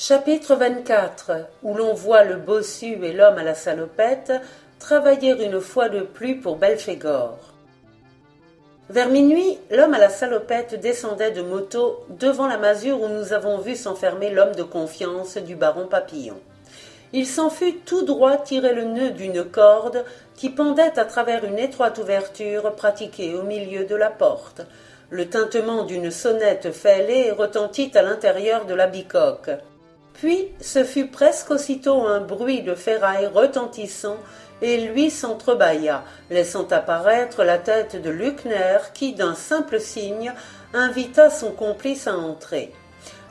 Chapitre 24 Où l'on voit le bossu et l'homme à la salopette travailler une fois de plus pour Belphégor. Vers minuit, l'homme à la salopette descendait de moto devant la masure où nous avons vu s'enfermer l'homme de confiance du baron Papillon. Il s'en fut tout droit tirer le nœud d'une corde qui pendait à travers une étroite ouverture pratiquée au milieu de la porte. Le tintement d'une sonnette fêlée retentit à l'intérieur de la bicoque. Puis ce fut presque aussitôt un bruit de ferraille retentissant, et lui s'entrebâilla, laissant apparaître la tête de Luckner qui, d'un simple signe, invita son complice à entrer.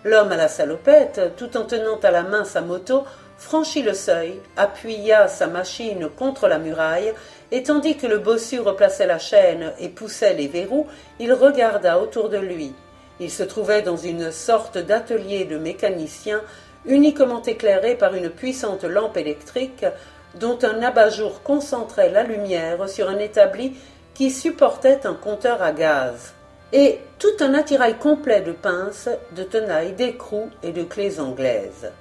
L'homme à la salopette, tout en tenant à la main sa moto, franchit le seuil, appuya sa machine contre la muraille, et tandis que le bossu replaçait la chaîne et poussait les verrous, il regarda autour de lui. Il se trouvait dans une sorte d'atelier de mécanicien uniquement éclairé par une puissante lampe électrique dont un abat-jour concentrait la lumière sur un établi qui supportait un compteur à gaz, et tout un attirail complet de pinces, de tenailles, d'écrous et de clés anglaises.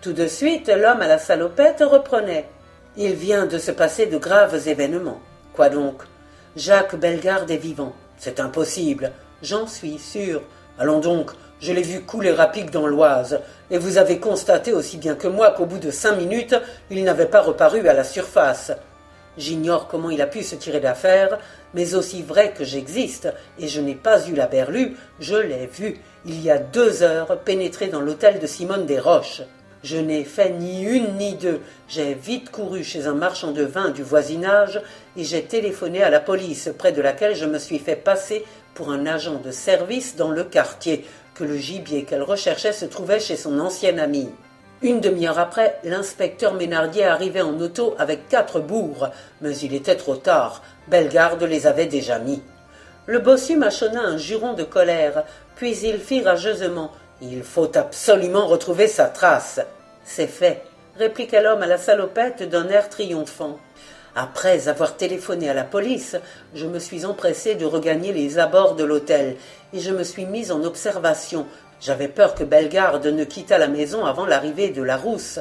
Tout de suite, l'homme à la salopette reprenait. Il vient de se passer de graves événements. Quoi donc? Jacques Bellegarde est vivant. C'est impossible. J'en suis sûr. Allons donc, je l'ai vu couler rapide dans l'Oise, et vous avez constaté aussi bien que moi qu'au bout de cinq minutes, il n'avait pas reparu à la surface. J'ignore comment il a pu se tirer d'affaire, mais aussi vrai que j'existe, et je n'ai pas eu la berlue, je l'ai vu, il y a deux heures, pénétrer dans l'hôtel de Simone des Roches. Je n'ai fait ni une ni deux. J'ai vite couru chez un marchand de vin du voisinage et j'ai téléphoné à la police, près de laquelle je me suis fait passer pour un agent de service dans le quartier, que le gibier qu'elle recherchait se trouvait chez son ancienne amie. Une demi-heure après, l'inspecteur Ménardier arrivait en auto avec quatre bourres, mais il était trop tard. Bellegarde les avait déjà mis. Le bossu mâchonna un juron de colère, puis il fit rageusement Il faut absolument retrouver sa trace. C'est fait, répliqua l'homme à la salopette d'un air triomphant. Après avoir téléphoné à la police, je me suis empressé de regagner les abords de l'hôtel, et je me suis mis en observation. J'avais peur que Bellegarde ne quittât la maison avant l'arrivée de la rousse.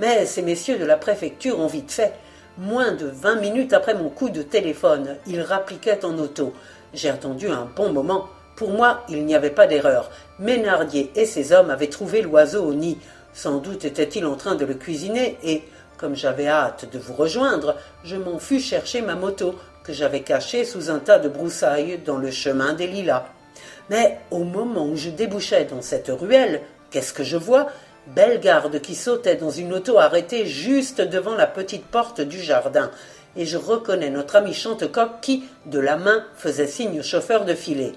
Mais ces messieurs de la préfecture ont vite fait. Moins de vingt minutes après mon coup de téléphone, ils rappliquaient en auto. J'ai attendu un bon moment. Pour moi, il n'y avait pas d'erreur. Ménardier et ses hommes avaient trouvé l'oiseau au nid. Sans doute était-il en train de le cuisiner et, comme j'avais hâte de vous rejoindre, je m'en fus chercher ma moto, que j'avais cachée sous un tas de broussailles dans le chemin des Lilas. Mais au moment où je débouchais dans cette ruelle, qu'est-ce que je vois? Bellegarde qui sautait dans une auto arrêtée juste devant la petite porte du jardin, et je reconnais notre ami Chantecoq qui, de la main, faisait signe au chauffeur de filer.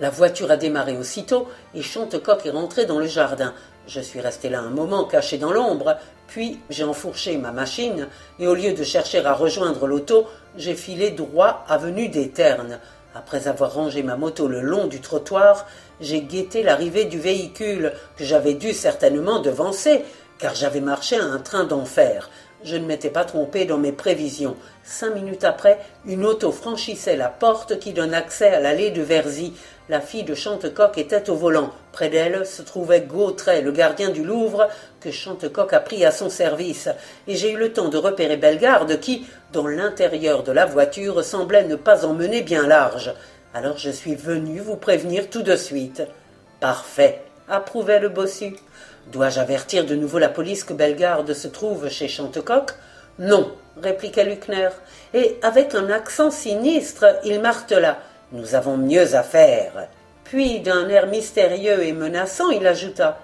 La voiture a démarré aussitôt, et Chantecoq est rentré dans le jardin. Je suis resté là un moment, caché dans l'ombre, puis j'ai enfourché ma machine, et au lieu de chercher à rejoindre l'auto, j'ai filé droit avenue des Ternes. Après avoir rangé ma moto le long du trottoir, j'ai guetté l'arrivée du véhicule, que j'avais dû certainement devancer, car j'avais marché à un train d'enfer. Je ne m'étais pas trompé dans mes prévisions. Cinq minutes après, une auto franchissait la porte qui donne accès à l'allée de Verzy. La fille de Chantecoq était au volant. Près d'elle se trouvait Gautret, le gardien du Louvre, que Chantecoq a pris à son service. Et j'ai eu le temps de repérer Bellegarde qui, dans l'intérieur de la voiture, semblait ne pas en mener bien large. Alors je suis venu vous prévenir tout de suite. Parfait, approuvait le bossu. Dois-je avertir de nouveau la police que Bellegarde se trouve chez Chantecoq? Non, répliqua Luckner. Et avec un accent sinistre, il martela. Nous avons mieux à faire. Puis, d'un air mystérieux et menaçant, il ajouta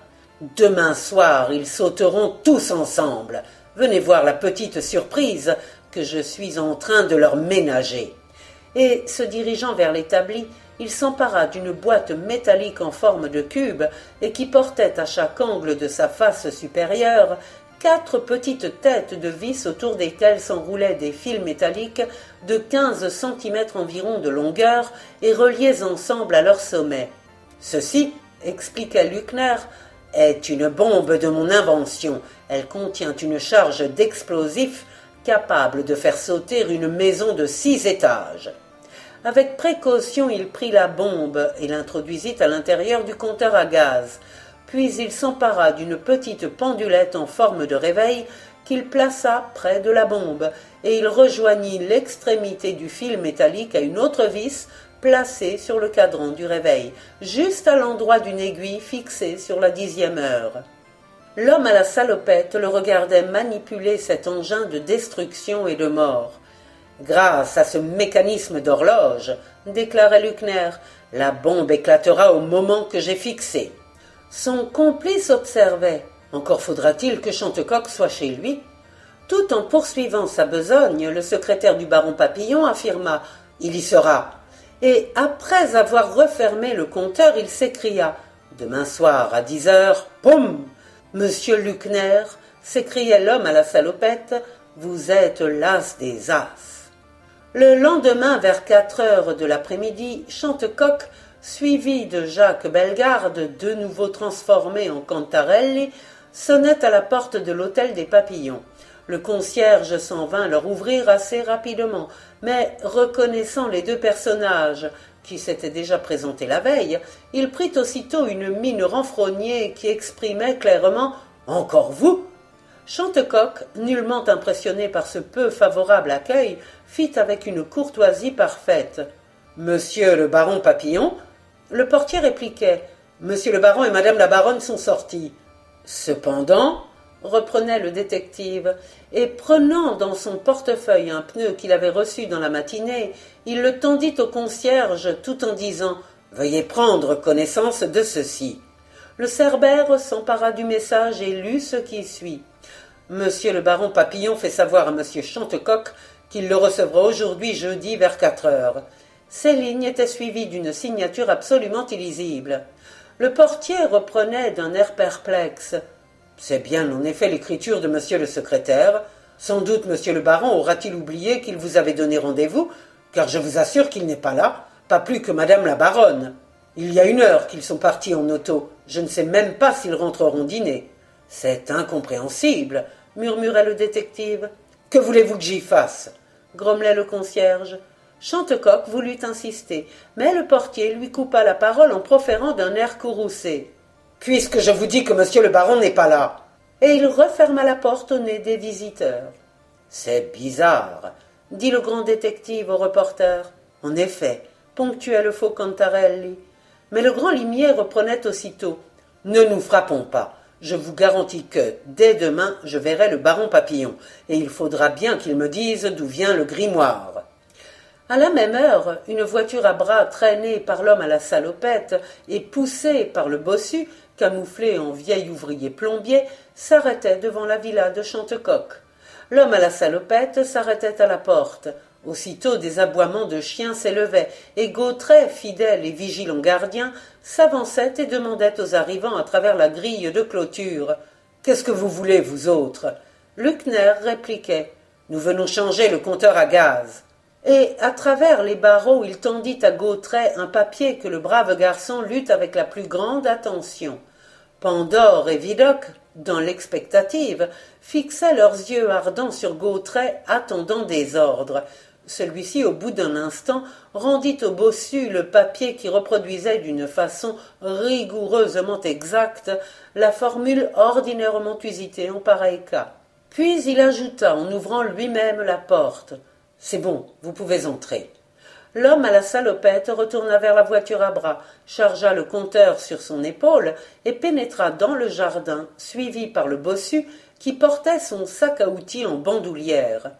Demain soir, ils sauteront tous ensemble. Venez voir la petite surprise que je suis en train de leur ménager. Et, se dirigeant vers l'établi, il s'empara d'une boîte métallique en forme de cube et qui portait à chaque angle de sa face supérieure quatre petites têtes de vis autour desquelles s'enroulaient des fils métalliques de quinze centimètres environ de longueur et reliés ensemble à leur sommet. Ceci, expliqua Luckner, est une bombe de mon invention. Elle contient une charge d'explosifs capable de faire sauter une maison de six étages. Avec précaution, il prit la bombe et l'introduisit à l'intérieur du compteur à gaz. Puis il s'empara d'une petite pendulette en forme de réveil qu'il plaça près de la bombe, et il rejoignit l'extrémité du fil métallique à une autre vis placée sur le cadran du réveil, juste à l'endroit d'une aiguille fixée sur la dixième heure. L'homme à la salopette le regardait manipuler cet engin de destruction et de mort. Grâce à ce mécanisme d'horloge, déclarait Luckner, la bombe éclatera au moment que j'ai fixé. Son complice observait. Encore faudra-t-il que Chantecoq soit chez lui. Tout en poursuivant sa besogne, le secrétaire du baron Papillon affirma Il y sera. Et après avoir refermé le compteur, il s'écria Demain soir à dix heures, poum Monsieur Luckner, s'écriait l'homme à la salopette, vous êtes l'as des as. Le lendemain, vers quatre heures de l'après-midi, Chantecoq, suivi de Jacques Bellegarde, de nouveau transformé en Cantarelli, sonnait à la porte de l'hôtel des Papillons. Le concierge s'en vint leur ouvrir assez rapidement, mais reconnaissant les deux personnages qui s'était déjà présenté la veille, il prit aussitôt une mine renfrognée qui exprimait clairement Encore vous Chantecoq, nullement impressionné par ce peu favorable accueil, fit avec une courtoisie parfaite. Monsieur le baron Papillon Le portier répliquait Monsieur le baron et madame la baronne sont sortis. Cependant, reprenait le détective, et prenant dans son portefeuille un pneu qu'il avait reçu dans la matinée, il le tendit au concierge tout en disant Veuillez prendre connaissance de ceci. Le cerbère s'empara du message et lut ce qui suit. Monsieur le baron Papillon fait savoir à monsieur Chantecoq qu'il le recevra aujourd'hui jeudi vers quatre heures. Ces lignes étaient suivies d'une signature absolument illisible. Le portier reprenait d'un air perplexe. C'est bien en effet l'écriture de monsieur le secrétaire. Sans doute monsieur le baron aura-t-il oublié qu'il vous avait donné rendez-vous, car je vous assure qu'il n'est pas là, pas plus que madame la baronne. Il y a une heure qu'ils sont partis en auto. Je ne sais même pas s'ils rentreront dîner. C'est incompréhensible, murmurait le détective. Que voulez-vous que j'y fasse? grommelait le concierge. Chantecoq voulut insister, mais le portier lui coupa la parole en proférant d'un air courroucé puisque je vous dis que monsieur le baron n'est pas là. Et il referma la porte au nez des visiteurs. C'est bizarre, dit le grand détective au reporter. En effet, ponctuait le faux Cantarelli. Mais le grand limier reprenait aussitôt. Ne nous frappons pas. Je vous garantis que, dès demain, je verrai le baron Papillon, et il faudra bien qu'il me dise d'où vient le grimoire. À la même heure, une voiture à bras traînée par l'homme à la salopette et poussée par le bossu camouflé en vieil ouvrier plombier, s'arrêtait devant la villa de Chantecoq. L'homme à la salopette s'arrêtait à la porte. Aussitôt des aboiements de chiens s'élevaient, et Gautret, fidèle et vigilant gardien, s'avançait et demandait aux arrivants à travers la grille de clôture. Qu'est-ce que vous voulez, vous autres? Luckner répliquait. Nous venons changer le compteur à gaz. Et, à travers les barreaux, il tendit à Gautret un papier que le brave garçon lut avec la plus grande attention. Pandore et Vidocq, dans l'expectative, fixaient leurs yeux ardents sur Gautret, attendant des ordres. Celui-ci, au bout d'un instant, rendit au bossu le papier qui reproduisait d'une façon rigoureusement exacte la formule ordinairement usitée en pareil cas. Puis il ajouta, en ouvrant lui-même la porte. C'est bon, vous pouvez entrer. L'homme à la salopette retourna vers la voiture à bras, chargea le compteur sur son épaule et pénétra dans le jardin, suivi par le bossu qui portait son sac à outils en bandoulière.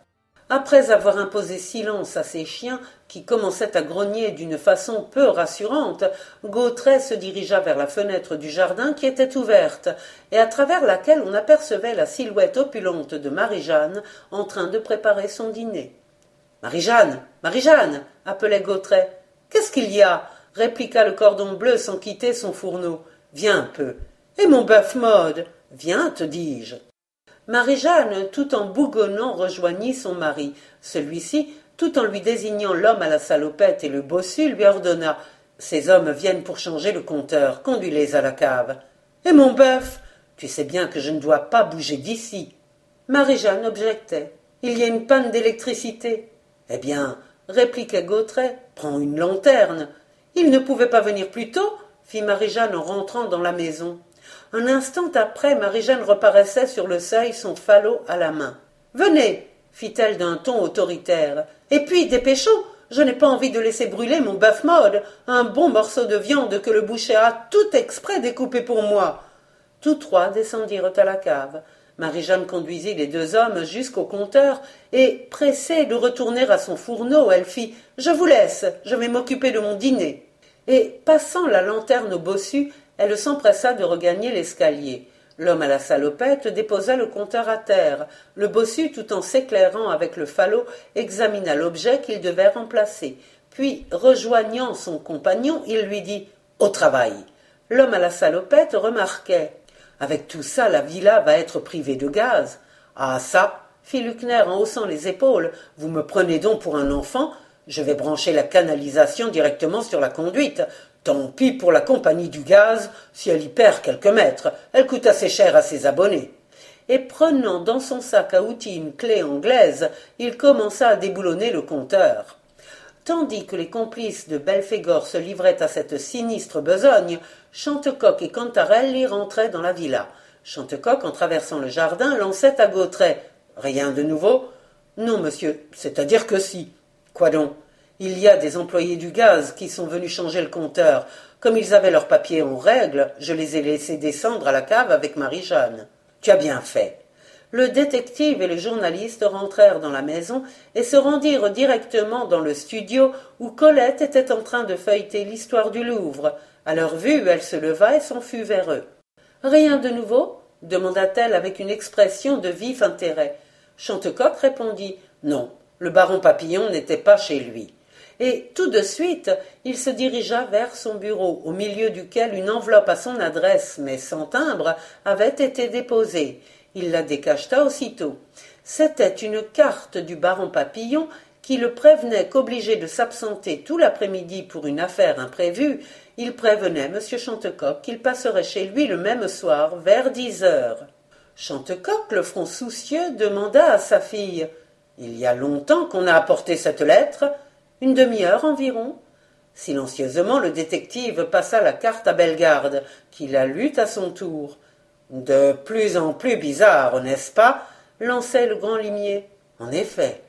Après avoir imposé silence à ses chiens, qui commençaient à grogner d'une façon peu rassurante, Gautret se dirigea vers la fenêtre du jardin qui était ouverte, et à travers laquelle on apercevait la silhouette opulente de Marie-Jeanne en train de préparer son dîner. Marie-Jeanne Marie-Jeanne appelait Gautret. Qu'est-ce qu'il y a? répliqua le cordon bleu sans quitter son fourneau. Viens un peu. Et mon bœuf mode Viens, te dis-je. Marie-Jeanne, tout en bougonnant, rejoignit son mari. Celui-ci, tout en lui désignant l'homme à la salopette et le bossu, lui ordonna Ces hommes viennent pour changer le compteur. Conduis-les à la cave. Et mon bœuf? Tu sais bien que je ne dois pas bouger d'ici. Marie-Jeanne objectait. Il y a une panne d'électricité. Eh bien, répliquait Gautret, prends une lanterne. Il ne pouvait pas venir plus tôt fit Marie-Jeanne en rentrant dans la maison. Un instant après, Marie-Jeanne reparaissait sur le seuil, son falot à la main. Venez, fit-elle d'un ton autoritaire. Et puis, dépêchons, je n'ai pas envie de laisser brûler mon bœuf mode, un bon morceau de viande que le boucher a tout exprès découpé pour moi. Tous trois descendirent à la cave. Marie-Jeanne conduisit les deux hommes jusqu'au compteur, et, pressée de retourner à son fourneau, elle fit Je vous laisse, je vais m'occuper de mon dîner. Et, passant la lanterne au bossu, elle s'empressa de regagner l'escalier. L'homme à la salopette déposa le compteur à terre. Le bossu, tout en s'éclairant avec le falot, examina l'objet qu'il devait remplacer. Puis, rejoignant son compagnon, il lui dit Au travail. L'homme à la salopette remarquait Avec tout ça, la villa va être privée de gaz. Ah ça fit Luckner en haussant les épaules. Vous me prenez donc pour un enfant Je vais brancher la canalisation directement sur la conduite. Tant pis pour la compagnie du gaz, si elle y perd quelques mètres, elle coûte assez cher à ses abonnés. Et prenant dans son sac à outils une clé anglaise, il commença à déboulonner le compteur. Tandis que les complices de Belphégor se livraient à cette sinistre besogne, Chantecoq et Cantarelli rentraient dans la villa. Chantecoq, en traversant le jardin, lançait à Gautret. Rien de nouveau? Non, monsieur, c'est-à-dire que si. Quoi donc? Il y a des employés du gaz qui sont venus changer le compteur. Comme ils avaient leurs papiers en règle, je les ai laissés descendre à la cave avec Marie-Jeanne. Tu as bien fait. Le détective et le journaliste rentrèrent dans la maison et se rendirent directement dans le studio où Colette était en train de feuilleter l'histoire du Louvre. À leur vue, elle se leva et s'enfuit vers eux. Rien de nouveau? demanda-t-elle avec une expression de vif intérêt. Chantecoq répondit Non, le baron Papillon n'était pas chez lui et tout de suite il se dirigea vers son bureau, au milieu duquel une enveloppe à son adresse, mais sans timbre, avait été déposée. Il la décacheta aussitôt. C'était une carte du baron Papillon qui le prévenait qu'obligé de s'absenter tout l'après-midi pour une affaire imprévue, il prévenait M. Chantecoq qu'il passerait chez lui le même soir vers dix heures. Chantecoq, le front soucieux, demanda à sa fille Il y a longtemps qu'on a apporté cette lettre une demi-heure environ. Silencieusement, le détective passa la carte à Bellegarde, qui la lut à son tour. De plus en plus bizarre, n'est-ce pas? lançait le grand limier. En effet.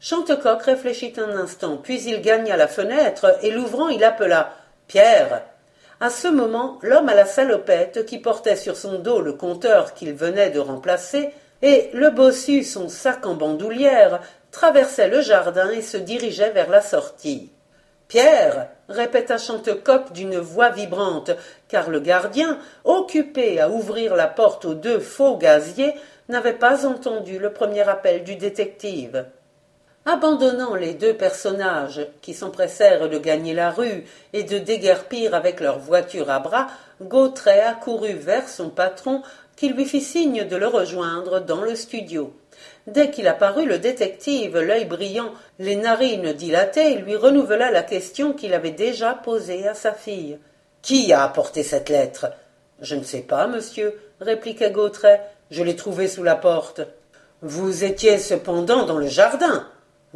Chantecoq réfléchit un instant, puis il gagna la fenêtre et l'ouvrant, il appela Pierre. À ce moment, l'homme à la salopette, qui portait sur son dos le compteur qu'il venait de remplacer, et le bossu son sac en bandoulière, traversait le jardin et se dirigeait vers la sortie. Pierre répéta Chantecoq d'une voix vibrante, car le gardien, occupé à ouvrir la porte aux deux faux gaziers, n'avait pas entendu le premier appel du détective. Abandonnant les deux personnages qui s'empressèrent de gagner la rue et de déguerpir avec leur voiture à bras, Gautret accourut vers son patron qui lui fit signe de le rejoindre dans le studio. Dès qu'il apparut, le détective, l'œil brillant, les narines dilatées, lui renouvela la question qu'il avait déjà posée à sa fille. Qui a apporté cette lettre Je ne sais pas, monsieur, répliqua Gautret. Je l'ai trouvée sous la porte. Vous étiez cependant dans le jardin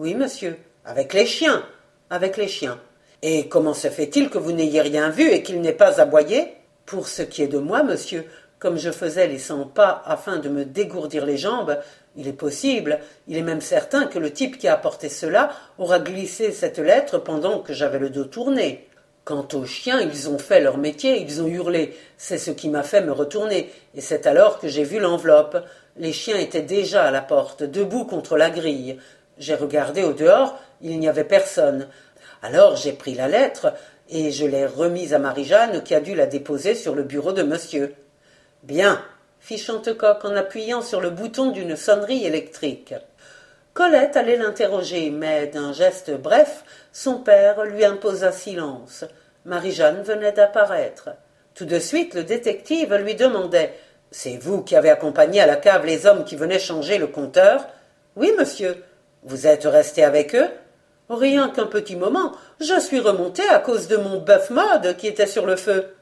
Oui, monsieur. Avec les chiens Avec les chiens. Et comment se fait-il que vous n'ayez rien vu et qu'il n'ait pas aboyé? Pour ce qui est de moi, monsieur, comme je faisais les cent pas afin de me dégourdir les jambes, il est possible, il est même certain que le type qui a apporté cela aura glissé cette lettre pendant que j'avais le dos tourné. Quant aux chiens, ils ont fait leur métier, ils ont hurlé. C'est ce qui m'a fait me retourner, et c'est alors que j'ai vu l'enveloppe. Les chiens étaient déjà à la porte, debout contre la grille. J'ai regardé au dehors, il n'y avait personne. Alors j'ai pris la lettre, et je l'ai remise à Marie-Jeanne, qui a dû la déposer sur le bureau de monsieur. Bien, fit Chantecoq en appuyant sur le bouton d'une sonnerie électrique. Colette allait l'interroger, mais d'un geste bref, son père lui imposa silence. Marie-Jeanne venait d'apparaître. Tout de suite, le détective lui demandait C'est vous qui avez accompagné à la cave les hommes qui venaient changer le compteur Oui, monsieur. Vous êtes resté avec eux? Rien qu'un petit moment. Je suis remonté à cause de mon bœuf mode qui était sur le feu.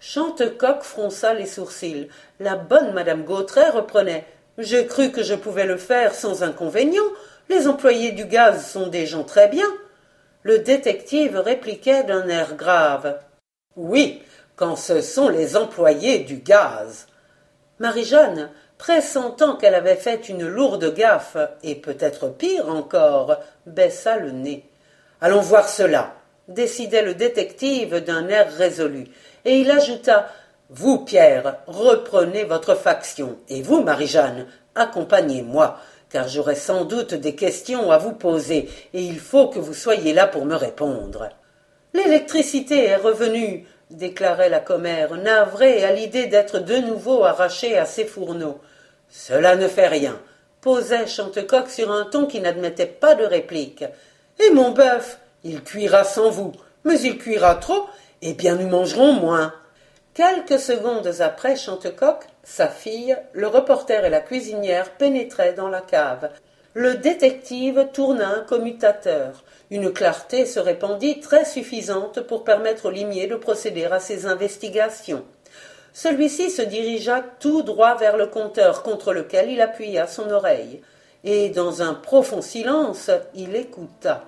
Chantecoq fronça les sourcils. La bonne madame Gautret reprenait. J'ai cru que je pouvais le faire sans inconvénient. Les employés du gaz sont des gens très bien. Le détective répliquait d'un air grave. Oui, quand ce sont les employés du gaz. Marie-Jeanne, pressentant qu'elle avait fait une lourde gaffe, et peut-être pire encore, baissa le nez. Allons voir cela, décidait le détective d'un air résolu, et il ajouta Vous, Pierre, reprenez votre faction, et vous, Marie-Jeanne, accompagnez-moi, car j'aurai sans doute des questions à vous poser, et il faut que vous soyez là pour me répondre. L'électricité est revenue, déclarait la commère, navrée à l'idée d'être de nouveau arrachée à ses fourneaux. Cela ne fait rien, posait Chantecoq sur un ton qui n'admettait pas de réplique. Et mon bœuf, il cuira sans vous, mais il cuira trop, et bien nous mangerons moins. Quelques secondes après Chantecoq, sa fille, le reporter et la cuisinière pénétraient dans la cave. Le détective tourna un commutateur. Une clarté se répandit très suffisante pour permettre au limier de procéder à ses investigations. Celui-ci se dirigea tout droit vers le compteur contre lequel il appuya son oreille, et dans un profond silence il écouta.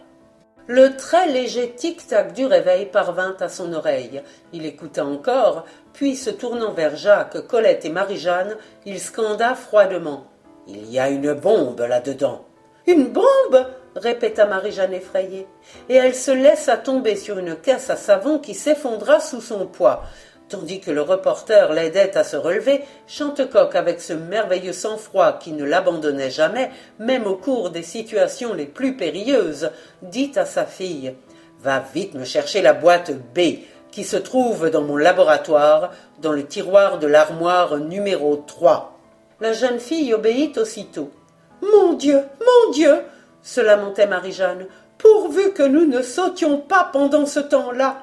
Le très léger tic-tac du réveil parvint à son oreille. Il écouta encore, puis se tournant vers Jacques, Colette et Marie-Jeanne, il scanda froidement. Il y a une bombe là-dedans. Une bombe répéta Marie-Jeanne effrayée, et elle se laissa tomber sur une caisse à savon qui s'effondra sous son poids. Tandis que le reporter l'aidait à se relever, Chantecoq, avec ce merveilleux sang-froid qui ne l'abandonnait jamais, même au cours des situations les plus périlleuses, dit à sa fille Va vite me chercher la boîte B, qui se trouve dans mon laboratoire, dans le tiroir de l'armoire numéro 3. La jeune fille obéit aussitôt. Mon Dieu, mon Dieu se lamentait Marie-Jeanne. Pourvu que nous ne sautions pas pendant ce temps-là.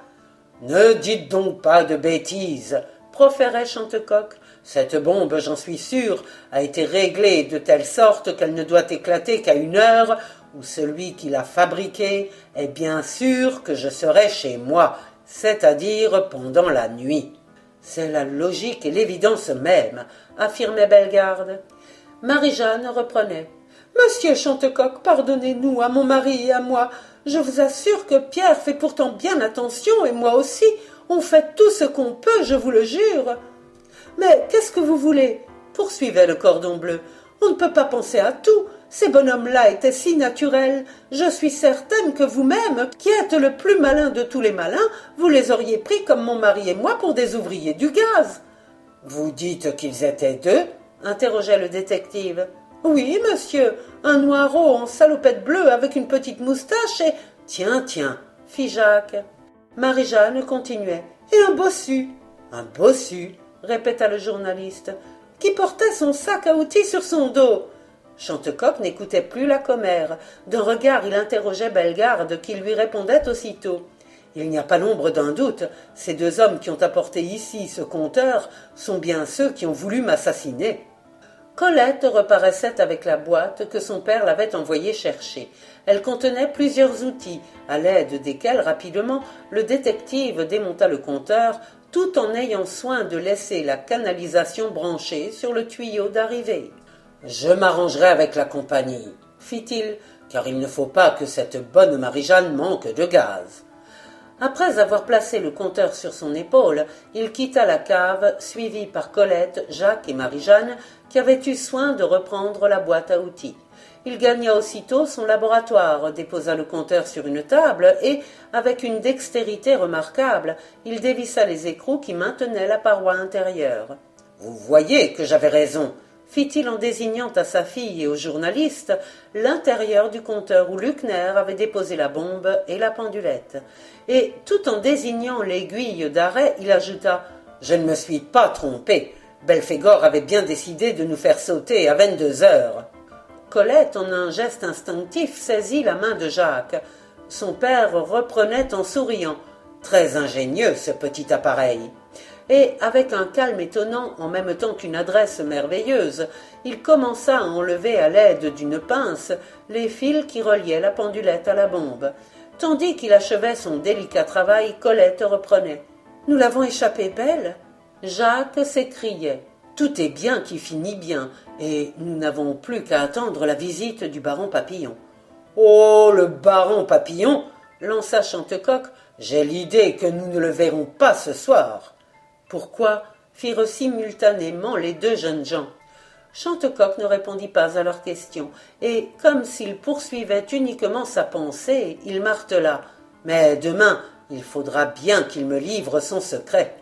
Ne dites donc pas de bêtises, proférait Chantecoq. Cette bombe, j'en suis sûr, a été réglée de telle sorte qu'elle ne doit éclater qu'à une heure où celui qui l'a fabriquée est bien sûr que je serai chez moi, c'est-à-dire pendant la nuit. C'est la logique et l'évidence même, affirmait Bellegarde. Marie-Jeanne reprenait. Monsieur Chantecoq, pardonnez-nous à mon mari et à moi. Je vous assure que Pierre fait pourtant bien attention, et moi aussi. On fait tout ce qu'on peut, je vous le jure. Mais qu'est-ce que vous voulez? Poursuivait le cordon bleu. On ne peut pas penser à tout. Ces bonhommes-là étaient si naturels. Je suis certaine que vous-même, qui êtes le plus malin de tous les malins, vous les auriez pris comme mon mari et moi pour des ouvriers du gaz. Vous dites qu'ils étaient deux interrogeait le détective. Oui, monsieur, un noirot en salopette bleue avec une petite moustache et. Tiens, tiens, fit Jacques. Marie-Jeanne continuait. Et un bossu. Un bossu, répéta le journaliste, qui portait son sac à outils sur son dos. Chantecoq n'écoutait plus la commère. D'un regard, il interrogeait Bellegarde, qui lui répondait aussitôt. Il n'y a pas l'ombre d'un doute, ces deux hommes qui ont apporté ici ce compteur sont bien ceux qui ont voulu m'assassiner. Colette reparaissait avec la boîte que son père l'avait envoyée chercher. Elle contenait plusieurs outils, à l'aide desquels rapidement le détective démonta le compteur, tout en ayant soin de laisser la canalisation branchée sur le tuyau d'arrivée. Je m'arrangerai avec la compagnie, fit-il, car il ne faut pas que cette bonne Marie-Jeanne manque de gaz. Après avoir placé le compteur sur son épaule, il quitta la cave, suivi par Colette, Jacques et Marie-Jeanne, qui avaient eu soin de reprendre la boîte à outils. Il gagna aussitôt son laboratoire, déposa le compteur sur une table et, avec une dextérité remarquable, il dévissa les écrous qui maintenaient la paroi intérieure. Vous voyez que j'avais raison, fit-il en désignant à sa fille et au journaliste l'intérieur du compteur où Luckner avait déposé la bombe et la pendulette. Et, tout en désignant l'aiguille d'arrêt, il ajouta Je ne me suis pas trompé. Belphégor avait bien décidé de nous faire sauter à vingt-deux heures. Colette, en un geste instinctif, saisit la main de Jacques. Son père reprenait en souriant. Très ingénieux, ce petit appareil. Et, avec un calme étonnant en même temps qu'une adresse merveilleuse, il commença à enlever à l'aide d'une pince les fils qui reliaient la pendulette à la bombe. Tandis qu'il achevait son délicat travail, Colette reprenait. Nous l'avons échappé belle. Jacques s'écriait. Tout est bien qui finit bien, et nous n'avons plus qu'à attendre la visite du baron Papillon. Oh. Le baron Papillon. lança Chantecoq. J'ai l'idée que nous ne le verrons pas ce soir. Pourquoi firent simultanément les deux jeunes gens? Chantecoq ne répondit pas à leurs questions, et, comme s'il poursuivait uniquement sa pensée, il martela. Mais demain, il faudra bien qu'il me livre son secret.